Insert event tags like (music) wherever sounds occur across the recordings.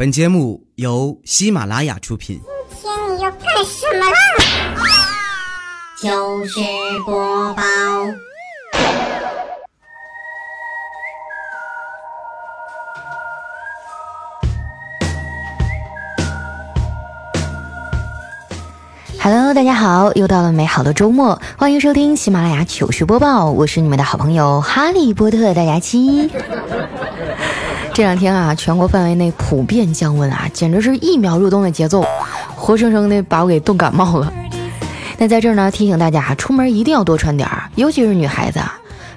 本节目由喜马拉雅出品。今天你要干什么啦？糗事播报。Hello，大家好，又到了美好的周末，欢迎收听喜马拉雅糗事播报，我是你们的好朋友哈利波特大家期。这两天啊，全国范围内普遍降温啊，简直是一秒入冬的节奏，活生生的把我给冻感冒了。那在这儿呢，提醒大家，出门一定要多穿点儿，尤其是女孩子，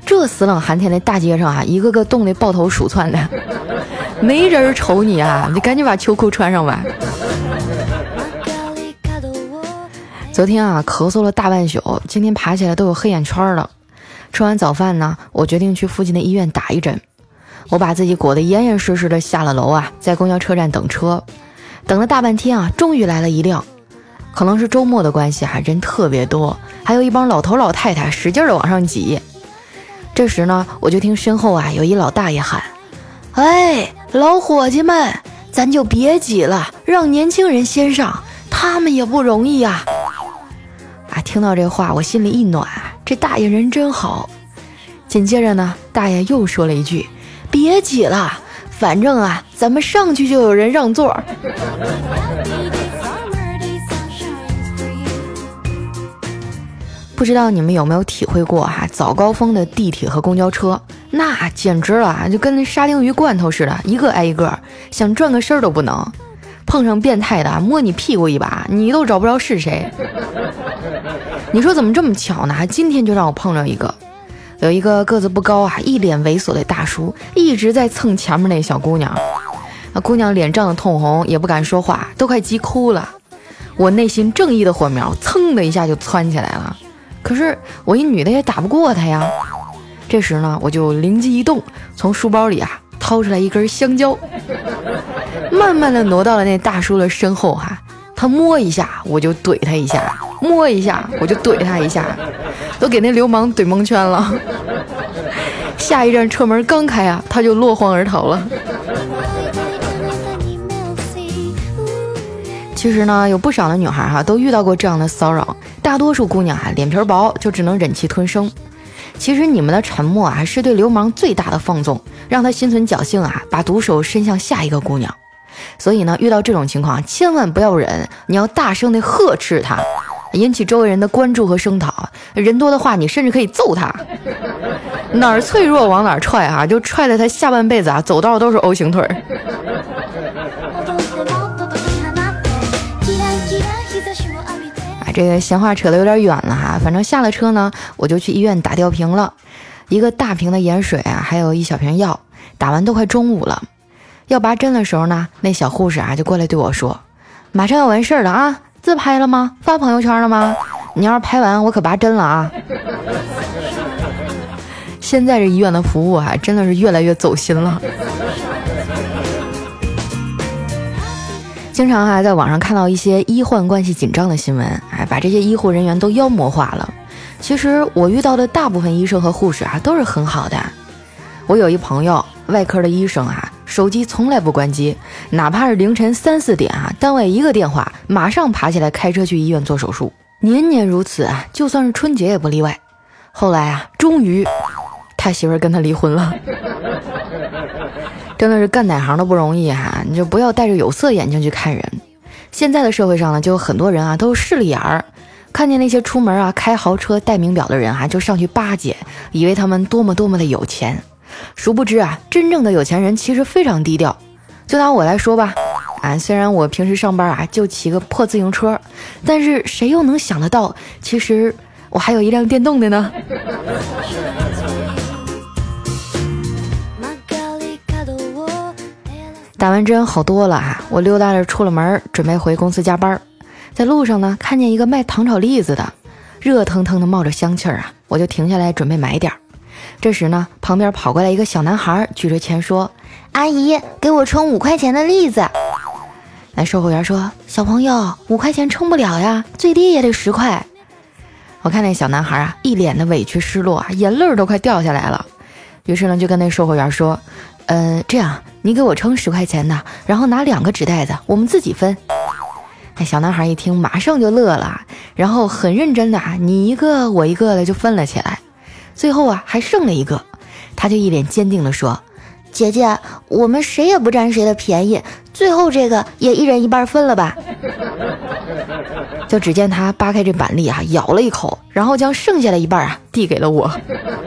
这死冷寒天的大街上啊，一个个冻得抱头鼠窜的，(laughs) 没人瞅你啊，你赶紧把秋裤穿上吧。昨天啊，咳嗽了大半宿，今天爬起来都有黑眼圈了。吃完早饭呢，我决定去附近的医院打一针。我把自己裹得严严实实的下了楼啊，在公交车站等车，等了大半天啊，终于来了一辆。可能是周末的关系啊，人特别多，还有一帮老头老太太使劲的往上挤。这时呢，我就听身后啊有一老大爷喊：“哎，老伙计们，咱就别挤了，让年轻人先上，他们也不容易呀。”啊，听到这话，我心里一暖，这大爷人真好。紧接着呢，大爷又说了一句。别挤了，反正啊，咱们上去就有人让座。不知道你们有没有体会过哈？早高峰的地铁和公交车，那简直了啊，就跟那沙丁鱼罐头似的，一个挨一个，想转个身都不能。碰上变态的，摸你屁股一把，你都找不着是谁。你说怎么这么巧呢？今天就让我碰着一个。有一个个子不高啊，一脸猥琐的大叔，一直在蹭前面那小姑娘。那姑娘脸涨得通红，也不敢说话，都快急哭了。我内心正义的火苗噌的一下就窜起来了。可是我一女的也打不过他呀。这时呢，我就灵机一动，从书包里啊掏出来一根香蕉，慢慢的挪到了那大叔的身后哈。他摸一下，我就怼他一下；摸一下，我就怼他一下。都给那流氓怼蒙圈了，下一站车门刚开啊，他就落荒而逃了。其实呢，有不少的女孩哈都遇到过这样的骚扰，大多数姑娘啊脸皮薄，就只能忍气吞声。其实你们的沉默啊是对流氓最大的放纵，让他心存侥幸啊，把毒手伸向下一个姑娘。所以呢，遇到这种情况千万不要忍，你要大声的呵斥他。引起周围人的关注和声讨，人多的话，你甚至可以揍他，哪儿脆弱往哪儿踹啊，就踹得他下半辈子啊走道都是 O 型腿。啊，这个闲话扯得有点远了哈，反正下了车呢，我就去医院打吊瓶了，一个大瓶的盐水啊，还有一小瓶药，打完都快中午了，要拔针的时候呢，那小护士啊就过来对我说，马上要完事儿了啊。自拍了吗？发朋友圈了吗？(laughs) 你要是拍完，我可拔针了啊！(laughs) 现在这医院的服务啊，真的是越来越走心了。经常还在网上看到一些医患关系紧张的新闻，哎，把这些医护人员都妖魔化了。其实我遇到的大部分医生和护士啊，都是很好的。我有一朋友，外科的医生啊。手机从来不关机，哪怕是凌晨三四点啊，单位一个电话，马上爬起来开车去医院做手术，年年如此啊，就算是春节也不例外。后来啊，终于他媳妇跟他离婚了，真的是干哪行都不容易哈，你就不要戴着有色眼镜去看人。现在的社会上呢，就有很多人啊，都是势利眼儿，看见那些出门啊开豪车、戴名表的人啊，就上去巴结，以为他们多么多么的有钱。殊不知啊，真正的有钱人其实非常低调。就拿我来说吧，啊，虽然我平时上班啊就骑个破自行车，但是谁又能想得到，其实我还有一辆电动的呢？打完针好多了啊，我溜达着出了门，准备回公司加班。在路上呢，看见一个卖糖炒栗子的，热腾腾的冒着香气儿啊，我就停下来准备买点儿。这时呢，旁边跑过来一个小男孩，举着钱说：“阿姨，给我称五块钱的栗子。”那售货员说：“小朋友，五块钱称不了呀，最低也得十块。”我看那小男孩啊，一脸的委屈失落啊，眼泪都快掉下来了。于是呢，就跟那售货员说：“嗯，这样你给我称十块钱的，然后拿两个纸袋子，我们自己分。那小男孩一听，马上就乐了，然后很认真的啊，你一个我一个的就分了起来。最后啊，还剩了一个，他就一脸坚定的说：“姐姐，我们谁也不占谁的便宜，最后这个也一人一半分了吧。(laughs) ”就只见他扒开这板栗啊，咬了一口，然后将剩下的一半啊递给了我，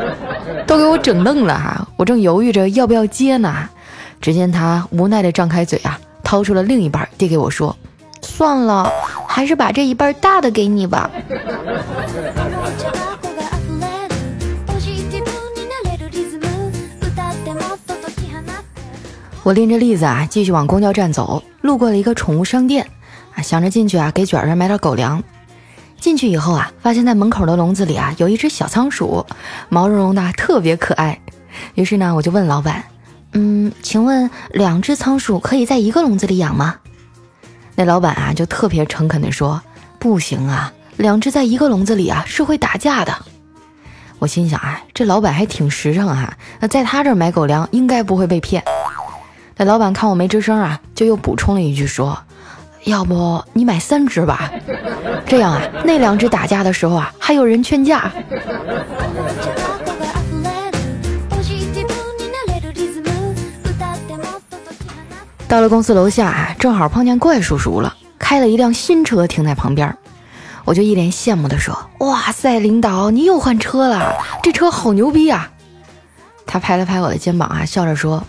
(laughs) 都给我整愣了哈！我正犹豫着要不要接呢，只见他无奈的张开嘴啊，掏出了另一半递给我说。算了，还是把这一半大的给你吧。(laughs) 我拎着栗子啊，继续往公交站走，路过了一个宠物商店，啊，想着进去啊，给卷儿买点狗粮。进去以后啊，发现在门口的笼子里啊，有一只小仓鼠，毛茸茸的，特别可爱。于是呢，我就问老板，嗯，请问两只仓鼠可以在一个笼子里养吗？那老板啊，就特别诚恳地说：“不行啊，两只在一个笼子里啊，是会打架的。”我心想啊，这老板还挺实诚哈，那在他这儿买狗粮应该不会被骗。那老板看我没吱声啊，就又补充了一句说：“要不你买三只吧，这样啊，那两只打架的时候啊，还有人劝架。”到了公司楼下啊，正好碰见怪叔叔了，开了一辆新车停在旁边，我就一脸羡慕地说：“哇塞，领导你又换车了，这车好牛逼啊！”他拍了拍我的肩膀啊，笑着说：“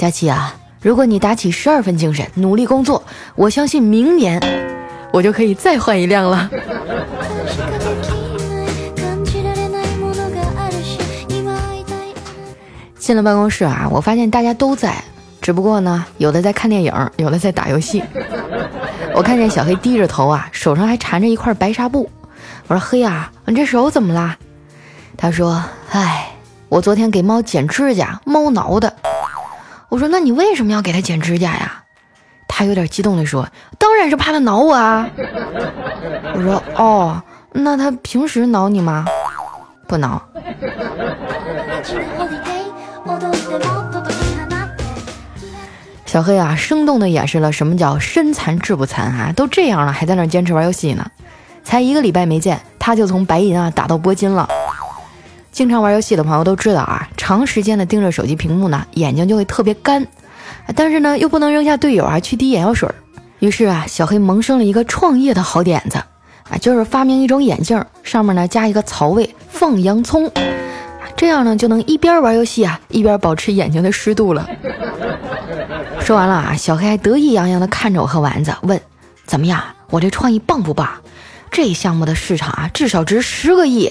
佳琪啊，如果你打起十二分精神，努力工作，我相信明年我就可以再换一辆了。”进了办公室啊，我发现大家都在。只不过呢，有的在看电影，有的在打游戏。我看见小黑低着头啊，手上还缠着一块白纱布。我说：“黑啊，你这手怎么啦？”他说：“哎，我昨天给猫剪指甲，猫挠的。”我说：“那你为什么要给它剪指甲呀？”他有点激动地说：“当然是怕它挠我啊。”我说：“哦，那它平时挠你吗？不挠。”小黑啊，生动地演示了什么叫身残志不残啊！都这样了，还在那坚持玩游戏呢。才一个礼拜没见，他就从白银啊打到铂金了。经常玩游戏的朋友都知道啊，长时间的盯着手机屏幕呢，眼睛就会特别干。但是呢，又不能扔下队友啊去滴眼药水。于是啊，小黑萌生了一个创业的好点子啊，就是发明一种眼镜，上面呢加一个槽位放洋葱，这样呢就能一边玩游戏啊，一边保持眼睛的湿度了。说完了啊，小黑还得意洋洋地看着我和丸子，问：“怎么样？我这创意棒不棒？这项目的市场啊，至少值十个亿。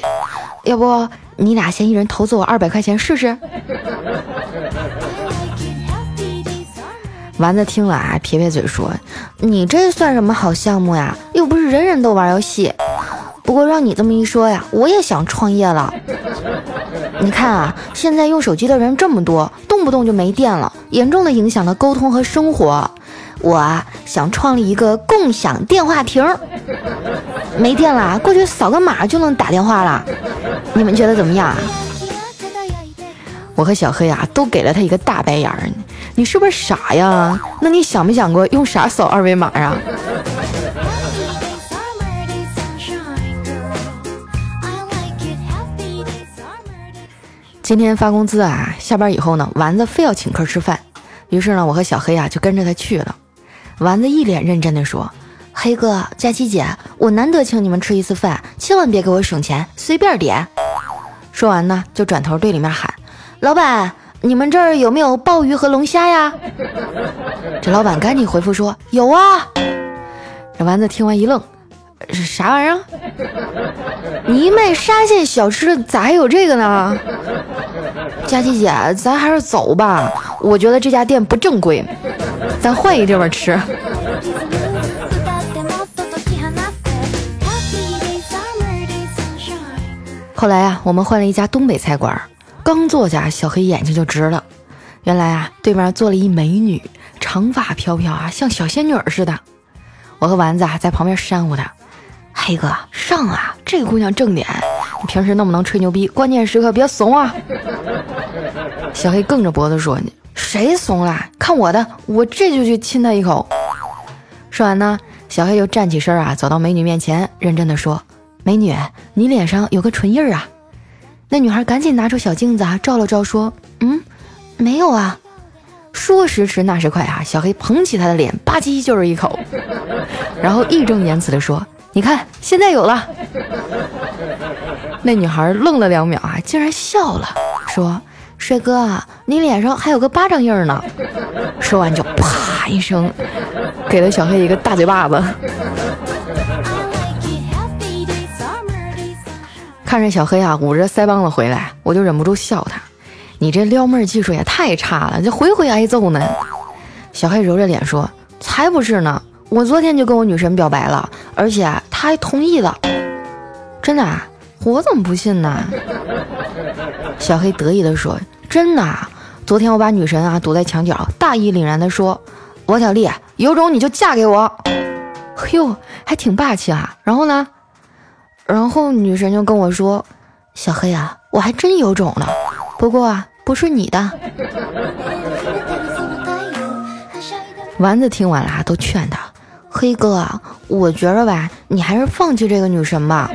要不你俩先一人投资我二百块钱试试？”丸子听了啊，撇撇嘴说：“你这算什么好项目呀？又不是人人都玩游戏。不过让你这么一说呀，我也想创业了。你看啊，现在用手机的人这么多，动不动就没电了。”严重的影响了沟通和生活，我啊想创立一个共享电话亭，没电了过去扫个码就能打电话了，你们觉得怎么样？我和小黑啊都给了他一个大白眼儿，你是不是傻呀？那你想没想过用啥扫二维码啊？今天发工资啊，下班以后呢，丸子非要请客吃饭，于是呢，我和小黑啊就跟着他去了。丸子一脸认真的说：“黑哥，佳琪姐，我难得请你们吃一次饭，千万别给我省钱，随便点。”说完呢，就转头对里面喊：“老板，你们这儿有没有鲍鱼和龙虾呀？”这老板赶紧回复说：“有啊。”这丸子听完一愣。是啥玩意儿？你卖沙县小吃咋还有这个呢？佳琪姐，咱还是走吧。我觉得这家店不正规，咱换一地方吃。后来啊，我们换了一家东北菜馆，刚坐下，小黑眼睛就直了。原来啊，对面坐了一美女，长发飘飘啊，像小仙女似的。我和丸子啊在旁边扇呼她。黑哥上啊！这个姑娘正点，你平时那么能吹牛逼？关键时刻别怂啊！小黑梗着脖子说：“你谁怂了？看我的，我这就去亲她一口。”说完呢，小黑就站起身啊，走到美女面前，认真的说：“美女，你脸上有个唇印啊。”那女孩赶紧拿出小镜子啊，照了照，说：“嗯，没有啊。”说时迟，那时快啊，小黑捧起她的脸，吧唧就是一口，然后义正言辞的说：“你看，现在有了。”那女孩愣了两秒啊，竟然笑了，说：“帅哥啊，你脸上还有个巴掌印呢。”说完就啪一声，给了小黑一个大嘴巴子。看着小黑啊捂着腮帮子回来，我就忍不住笑他：“你这撩妹技术也太差了，这回回挨揍呢。”小黑揉着脸说：“才不是呢，我昨天就跟我女神表白了，而且她还同意了。真的啊？我怎么不信呢？”小黑得意地说：“真的，啊昨天我把女神啊堵在墙角，大义凛然地说：‘王小丽，有种你就嫁给我。’嘿呦，还挺霸气啊。然后呢？”然后女神就跟我说：“小黑啊，我还真有种了，不过啊，不是你的。(laughs) ”丸子听完了，都劝他：“黑哥啊，我觉着吧，你还是放弃这个女神吧。”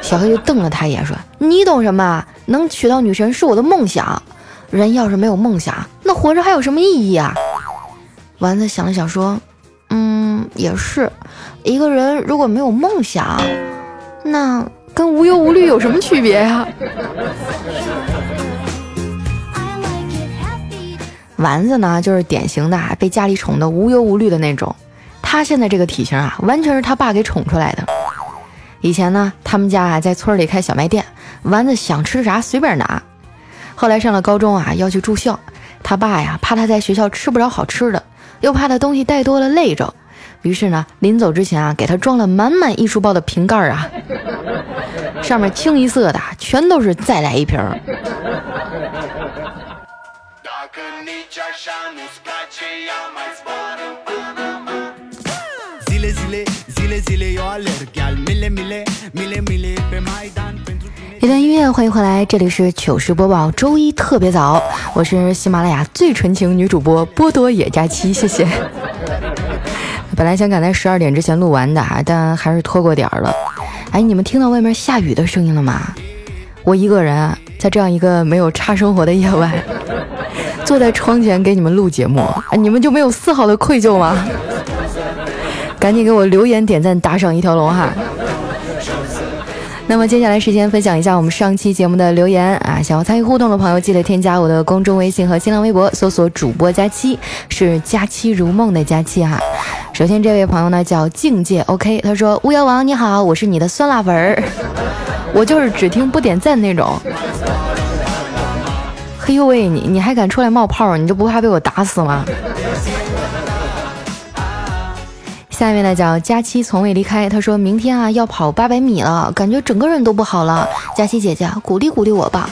小黑就瞪了他一眼，说：“你懂什么？能娶到女神是我的梦想。人要是没有梦想，那活着还有什么意义啊？”丸子想了想，说：“嗯，也是。一个人如果没有梦想。”那跟无忧无虑有什么区别呀？(laughs) 丸子呢，就是典型的被家里宠的无忧无虑的那种。他现在这个体型啊，完全是他爸给宠出来的。以前呢，他们家啊在村里开小卖店，丸子想吃啥随便拿。后来上了高中啊，要去住校，他爸呀怕他在学校吃不着好吃的，又怕他东西带多了累着。于是呢，临走之前啊，给他装了满满一书包的瓶盖啊，(laughs) 上面清一色的全都是再来一瓶。一段音乐，欢迎回来，这里是糗事播报，周一特别早，我是喜马拉雅最纯情女主播波多野佳期，谢谢。本来想赶在十二点之前录完的，但还是拖过点儿了。哎，你们听到外面下雨的声音了吗？我一个人在这样一个没有差生活的夜晚，坐在窗前给你们录节目，你们就没有丝毫的愧疚吗？赶紧给我留言、点赞、打赏一条龙哈！那么接下来时间分享一下我们上期节目的留言啊，想要参与互动的朋友记得添加我的公众微信和新浪微博，搜索主播佳期，是佳期如梦的佳期哈。首先这位朋友呢叫境界 OK，他说巫妖王你好，我是你的酸辣粉儿，(laughs) 我就是只听不点赞那种。嘿呦喂，你你还敢出来冒泡，你就不怕被我打死吗？下面呢叫佳期从未离开，他说明天啊要跑八百米了，感觉整个人都不好了。佳期姐姐鼓励鼓励我吧。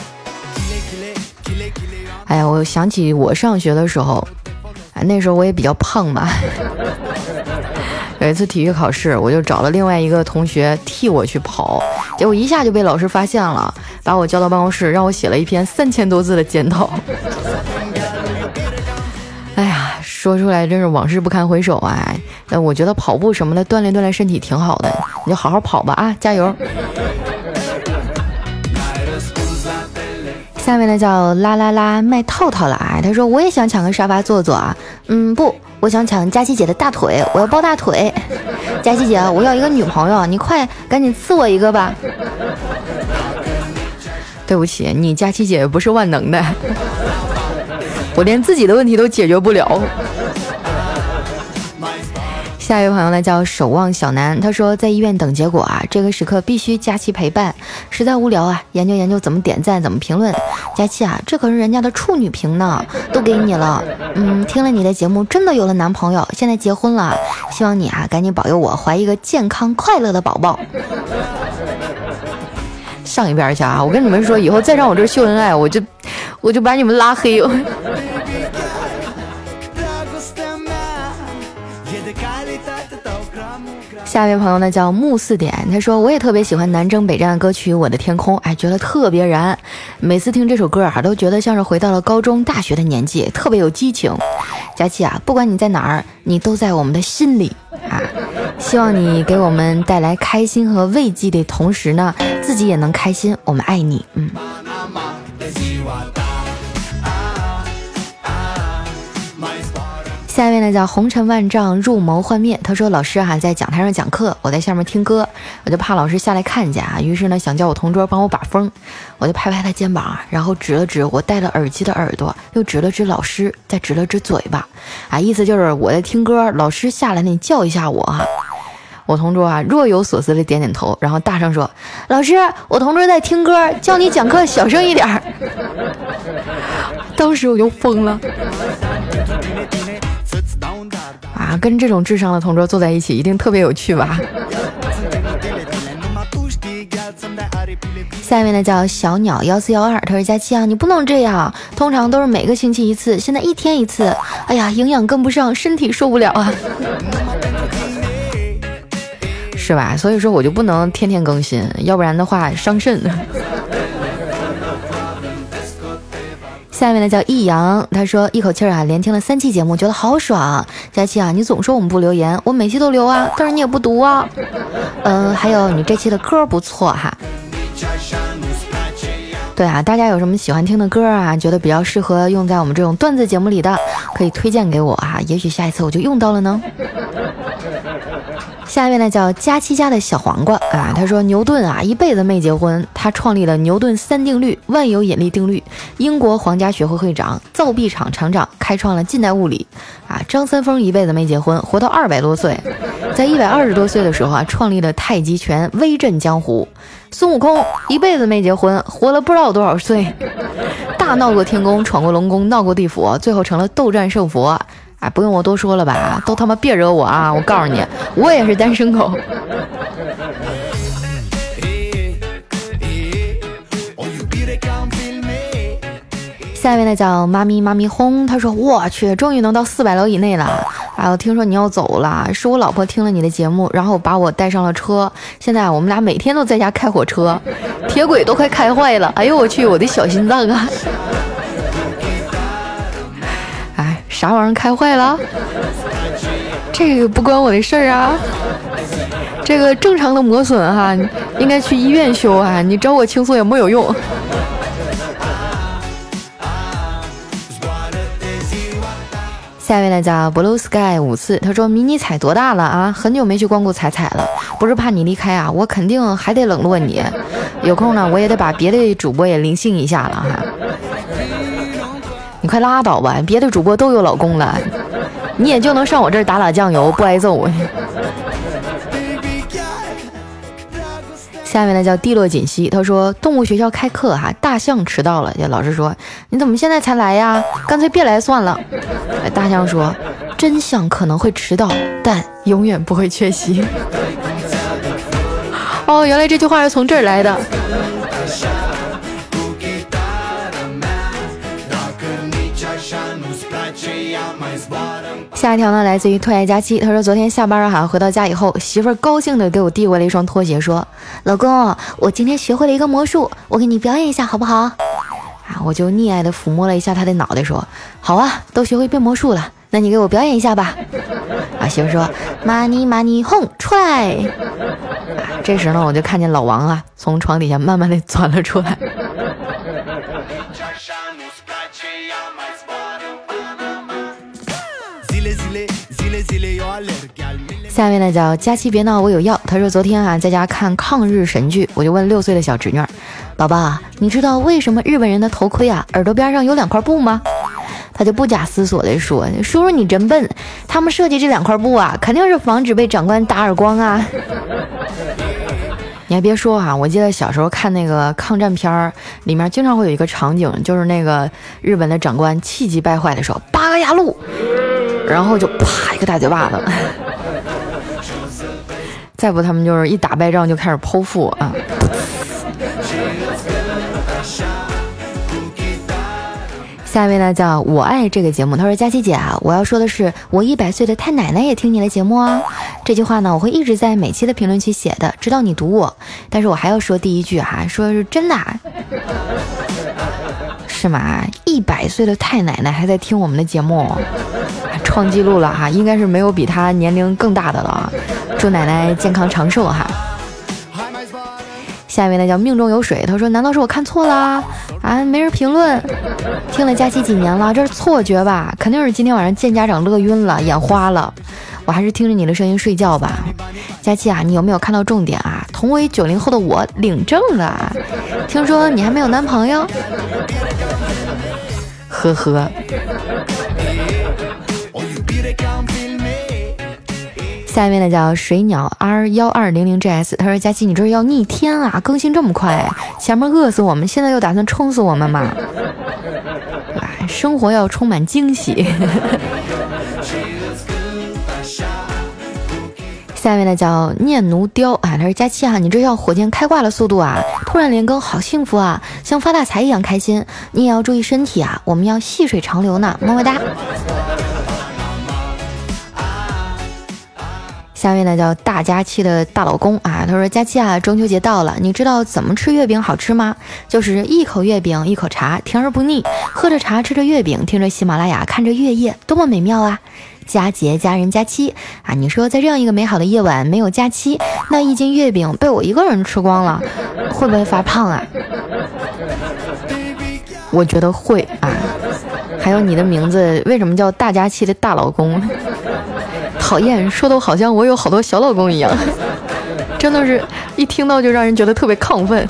哎呀，我想起我上学的时候，哎那时候我也比较胖嘛。(laughs) 有一次体育考试，我就找了另外一个同学替我去跑，结果一下就被老师发现了，把我叫到办公室，让我写了一篇三千多字的检讨。哎呀，说出来真是往事不堪回首啊！那我觉得跑步什么的锻炼锻炼身体挺好的，你就好好跑吧啊，加油！下面呢叫啦啦啦卖套套了啊，他说我也想抢个沙发坐坐啊，嗯不，我想抢佳琪姐的大腿，我要抱大腿。佳琪姐，我要一个女朋友，你快赶紧赐我一个吧。对不起，你佳琪姐不是万能的。我连自己的问题都解决不了。下一位朋友呢，叫守望小南，他说在医院等结果啊，这个时刻必须佳期陪伴，实在无聊啊，研究研究怎么点赞，怎么评论。佳期啊，这可是人家的处女屏呢，都给你了。嗯，听了你的节目，真的有了男朋友，现在结婚了，希望你啊，赶紧保佑我怀一个健康快乐的宝宝。上一边去啊！我跟你们说，以后再让我这秀恩爱，我就。我就把你们拉黑。下一位朋友呢叫木四点，他说我也特别喜欢南征北战的歌曲《我的天空》，哎，觉得特别燃。每次听这首歌啊，都觉得像是回到了高中、大学的年纪，特别有激情。佳琪啊，不管你在哪儿，你都在我们的心里啊。(laughs) 希望你给我们带来开心和慰藉的同时呢，自己也能开心。我们爱你，嗯。下一位呢叫红尘万丈入眸幻灭，他说老师哈在讲台上讲课，我在下面听歌，我就怕老师下来看见啊，于是呢想叫我同桌帮我把风，我就拍拍他肩膀，然后指了指我戴了耳机的耳朵，又指了指老师，再指了指嘴巴，啊意思就是我在听歌，老师下来你叫一下我哈。我同桌啊若有所思的点点头，然后大声说：“老师，我同桌在听歌，叫你讲课小声一点。” (laughs) 当时我就疯了。啊，跟这种智商的同桌坐在一起，一定特别有趣吧？(laughs) 下一位呢叫小鸟幺四幺二，他说佳期啊，你不能这样，通常都是每个星期一次，现在一天一次，哎呀，营养跟不上，身体受不了啊，(laughs) 是吧？所以说我就不能天天更新，要不然的话伤肾。下面呢叫易阳，他说一口气啊连听了三期节目，觉得好爽。佳期啊，你总说我们不留言，我每期都留啊，但是你也不读啊。嗯，还有你这期的歌不错哈。对啊，大家有什么喜欢听的歌啊？觉得比较适合用在我们这种段子节目里的，可以推荐给我啊，也许下一次我就用到了呢。下一位呢叫佳期家的小黄瓜啊，他说牛顿啊一辈子没结婚，他创立了牛顿三定律、万有引力定律，英国皇家学会会长、造币厂厂长，开创了近代物理啊。张三丰一辈子没结婚，活到二百多岁，在一百二十多岁的时候啊，创立了太极拳，威震江湖。孙悟空一辈子没结婚，活了不知道多少岁，大闹过天宫，闯过龙宫，闹过地府，最后成了斗战胜佛。哎，不用我多说了吧？都他妈别惹我啊！我告诉你，我也是单身狗。下面呢叫妈咪妈咪轰，他说：“我去，终于能到四百楼以内了。哎，我听说你要走了，是我老婆听了你的节目，然后把我带上了车。现在我们俩每天都在家开火车，铁轨都快开坏了。哎呦我去，我的小心脏啊！”啥玩意儿开坏了？这个不关我的事儿啊。这个正常的磨损哈，应该去医院修啊。你找我倾诉也没有用。下一位呢叫 Blue Sky 五次，他说迷你彩多大了啊？很久没去光顾彩彩了，不是怕你离开啊，我肯定还得冷落你。有空呢，我也得把别的主播也灵性一下了哈。快拉倒吧，别的主播都有老公了，你也就能上我这儿打打酱油不挨揍。下面呢叫地落锦溪，他说动物学校开课哈，大象迟到了，老师说你怎么现在才来呀？干脆别来算了。大象说真相可能会迟到，但永远不会缺席。(laughs) 哦，原来这句话是从这儿来的。下一条呢，来自于特爱佳期。他说，昨天下班哈，回到家以后，媳妇儿高兴的给我递过来一双拖鞋，说：“老公，我今天学会了一个魔术，我给你表演一下，好不好？”啊，我就溺爱的抚摸了一下他的脑袋，说：“好啊，都学会变魔术了，那你给我表演一下吧。”啊，媳妇说：“money money home 出来。”这时呢，我就看见老王啊，从床底下慢慢的钻了出来。下面呢叫佳期别闹，我有药。他说昨天啊在家看抗日神剧，我就问六岁的小侄女：“宝宝，你知道为什么日本人的头盔啊耳朵边上有两块布吗？”他就不假思索地说：“叔叔你真笨，他们设计这两块布啊，肯定是防止被长官打耳光啊。” (laughs) 你还别说哈，我记得小时候看那个抗战片儿，里面经常会有一个场景，就是那个日本的长官气急败坏的时候，八个牙路，然后就啪一个大嘴巴子。(laughs) 再不，他们就是一打败仗就开始剖腹啊！下一位呢叫我爱这个节目，他说佳琪姐啊，我要说的是我一百岁的太奶奶也听你的节目啊。这句话呢我会一直在每期的评论区写的，直到你读我。但是我还要说第一句哈，说是真的，是吗？一百岁的太奶奶还在听我们的节目，创纪录了哈，应该是没有比他年龄更大的了。祝奶奶健康长寿哈。下一位呢叫命中有水，他说难道是我看错了啊？没人评论，听了佳期几年了，这是错觉吧？肯定是今天晚上见家长乐晕了，眼花了。我还是听着你的声音睡觉吧。佳期啊，你有没有看到重点啊？同为九零后的我领证了，听说你还没有男朋友？呵呵。下一位呢叫水鸟 R 幺二零零 GS，他说：“佳琪，你这是要逆天啊！更新这么快，前面饿死我们，现在又打算撑死我们吗？对吧？生活要充满惊喜。(laughs) ”下一位呢叫念奴雕啊，他说：“佳期啊，你这要火箭开挂的速度啊！突然连更，好幸福啊，像发大财一样开心。你也要注意身体啊，我们要细水长流呢，么么哒。”下面呢叫大佳期的大老公啊，他说：“佳期啊，中秋节到了，你知道怎么吃月饼好吃吗？就是一口月饼一口茶，甜而不腻。喝着茶，吃着月饼，听着喜马拉雅，看着月夜，多么美妙啊！佳节佳人佳期啊，你说在这样一个美好的夜晚，没有佳期，那一斤月饼被我一个人吃光了，会不会发胖啊？我觉得会啊。还有你的名字为什么叫大佳期的大老公？”讨厌，说的我好像我有好多小老公一样，真的是一听到就让人觉得特别亢奋。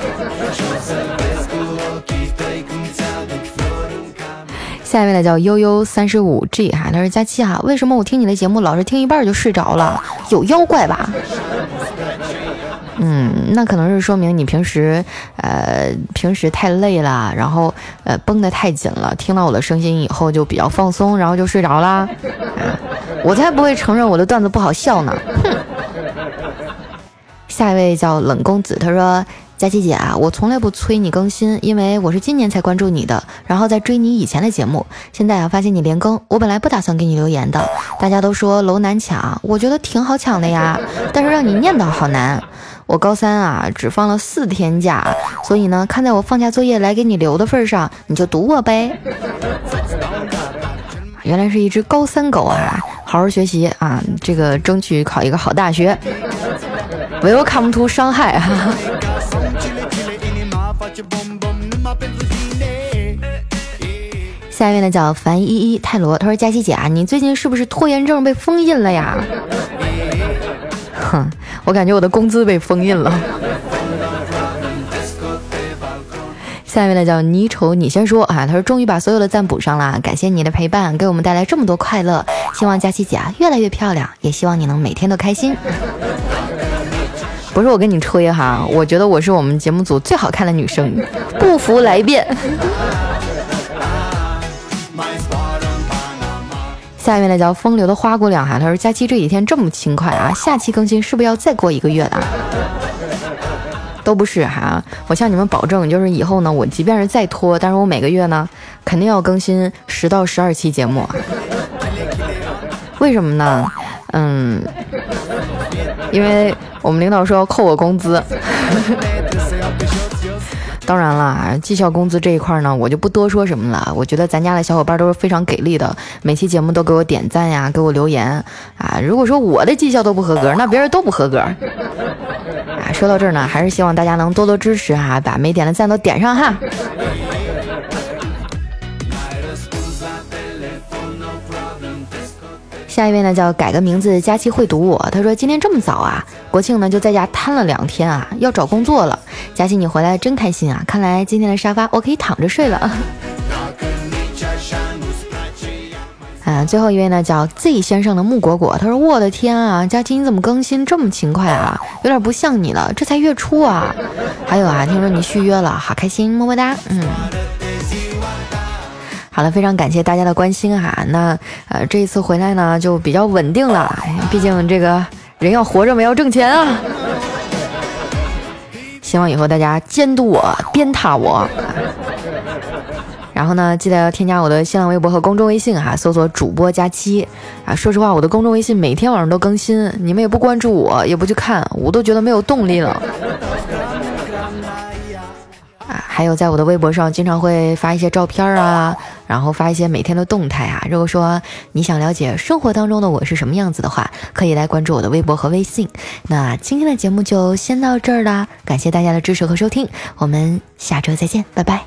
下一位呢叫悠悠三十五 G 哈，他说佳期哈，为什么我听你的节目老是听一半就睡着了？有妖怪吧？嗯，那可能是说明你平时呃平时太累了，然后呃绷得太紧了，听到我的声音以后就比较放松，然后就睡着啦。我才不会承认我的段子不好笑呢！哼。下一位叫冷公子，他说：“佳琪姐啊，我从来不催你更新，因为我是今年才关注你的，然后再追你以前的节目。现在啊，发现你连更，我本来不打算给你留言的。大家都说楼难抢，我觉得挺好抢的呀，但是让你念叨好难。我高三啊，只放了四天假，所以呢，看在我放假作业来给你留的份上，你就读我呗。原来是一只高三狗啊！”好好学习啊，这个争取考一个好大学。Welcome to 伤害啊！(laughs) 下一位呢叫樊依依泰罗，他说：“佳琪姐啊，你最近是不是拖延症被封印了呀？”哼，我感觉我的工资被封印了。下一位呢叫你丑你先说啊，他说终于把所有的赞补上了，感谢你的陪伴，给我们带来这么多快乐，希望佳琪姐啊越来越漂亮，也希望你能每天都开心。不是我跟你吹哈，我觉得我是我们节目组最好看的女生，不服来辩。下一位呢叫风流的花姑娘哈，他说佳期这几天这么勤快啊，下期更新是不是要再过一个月了？都不是哈，我向你们保证，就是以后呢，我即便是再拖，但是我每个月呢，肯定要更新十到十二期节目。为什么呢？嗯，因为我们领导说要扣我工资。(laughs) 当然了，绩效工资这一块呢，我就不多说什么了。我觉得咱家的小伙伴都是非常给力的，每期节目都给我点赞呀，给我留言啊。如果说我的绩效都不合格，那别人都不合格。啊，说到这儿呢，还是希望大家能多多支持哈，把没点的赞都点上哈。下一位呢叫改个名字，佳期会读我。他说今天这么早啊，国庆呢就在家瘫了两天啊，要找工作了。佳期你回来真开心啊，看来今天的沙发我可以躺着睡了。嗯，最后一位呢叫 Z 先生的木果果，他说我的天啊，佳琪你怎么更新这么勤快啊？有点不像你了，这才月初啊。还有啊，听说你续约了，好开心，么么哒。嗯。好了，非常感谢大家的关心哈。那呃，这一次回来呢，就比较稳定了。毕竟这个人要活着嘛，要挣钱啊。希望以后大家监督我，鞭挞我。然后呢，记得要添加我的新浪微博和公众微信哈，搜索主播佳期啊。说实话，我的公众微信每天晚上都更新，你们也不关注我，也不去看，我都觉得没有动力了。还有在我的微博上，经常会发一些照片啊，然后发一些每天的动态啊。如果说你想了解生活当中的我是什么样子的话，可以来关注我的微博和微信。那今天的节目就先到这儿啦，感谢大家的支持和收听，我们下周再见，拜拜。